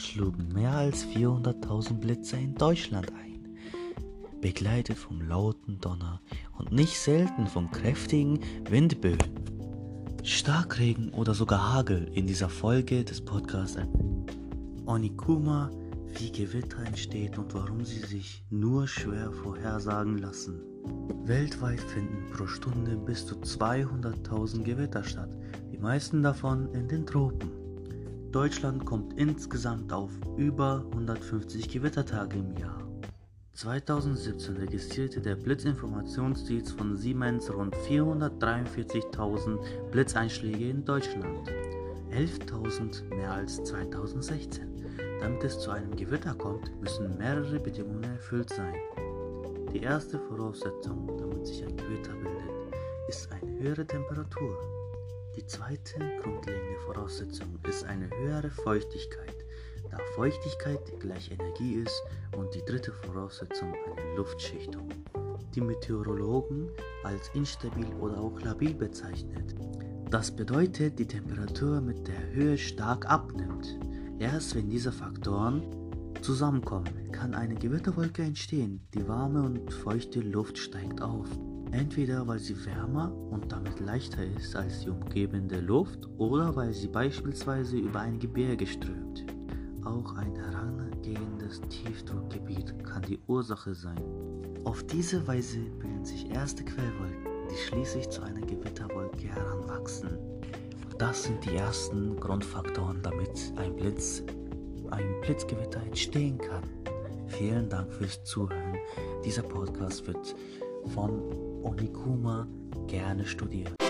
schlugen mehr als 400.000 Blitze in Deutschland ein, begleitet vom lauten Donner und nicht selten von kräftigen Windböen. Starkregen oder sogar Hagel in dieser Folge des Podcasts Onikuma, wie Gewitter entsteht und warum sie sich nur schwer vorhersagen lassen. Weltweit finden pro Stunde bis zu 200.000 Gewitter statt, die meisten davon in den Tropen. Deutschland kommt insgesamt auf über 150 Gewittertage im Jahr. 2017 registrierte der Blitzinformationsdienst von Siemens rund 443.000 Blitzeinschläge in Deutschland, 11.000 mehr als 2016. Damit es zu einem Gewitter kommt, müssen mehrere Bedingungen erfüllt sein. Die erste Voraussetzung, damit sich ein Gewitter bildet, ist eine höhere Temperatur. Die zweite grundlegende Voraussetzung ist eine höhere Feuchtigkeit, da Feuchtigkeit gleich Energie ist und die dritte Voraussetzung eine Luftschichtung, die Meteorologen als instabil oder auch labil bezeichnet. Das bedeutet, die Temperatur mit der Höhe stark abnimmt. Erst wenn diese Faktoren zusammenkommen, kann eine Gewitterwolke entstehen. Die warme und feuchte Luft steigt auf. Entweder weil sie wärmer und damit leichter ist als die umgebende Luft oder weil sie beispielsweise über ein Gebirge strömt. Auch ein herangehendes Tiefdruckgebiet kann die Ursache sein. Auf diese Weise bilden sich erste Quellwolken, die schließlich zu einer Gewitterwolke heranwachsen. Das sind die ersten Grundfaktoren, damit ein Blitz, ein Blitzgewitter entstehen kann. Vielen Dank fürs Zuhören. Dieser Podcast wird von Onikuma gerne studiert.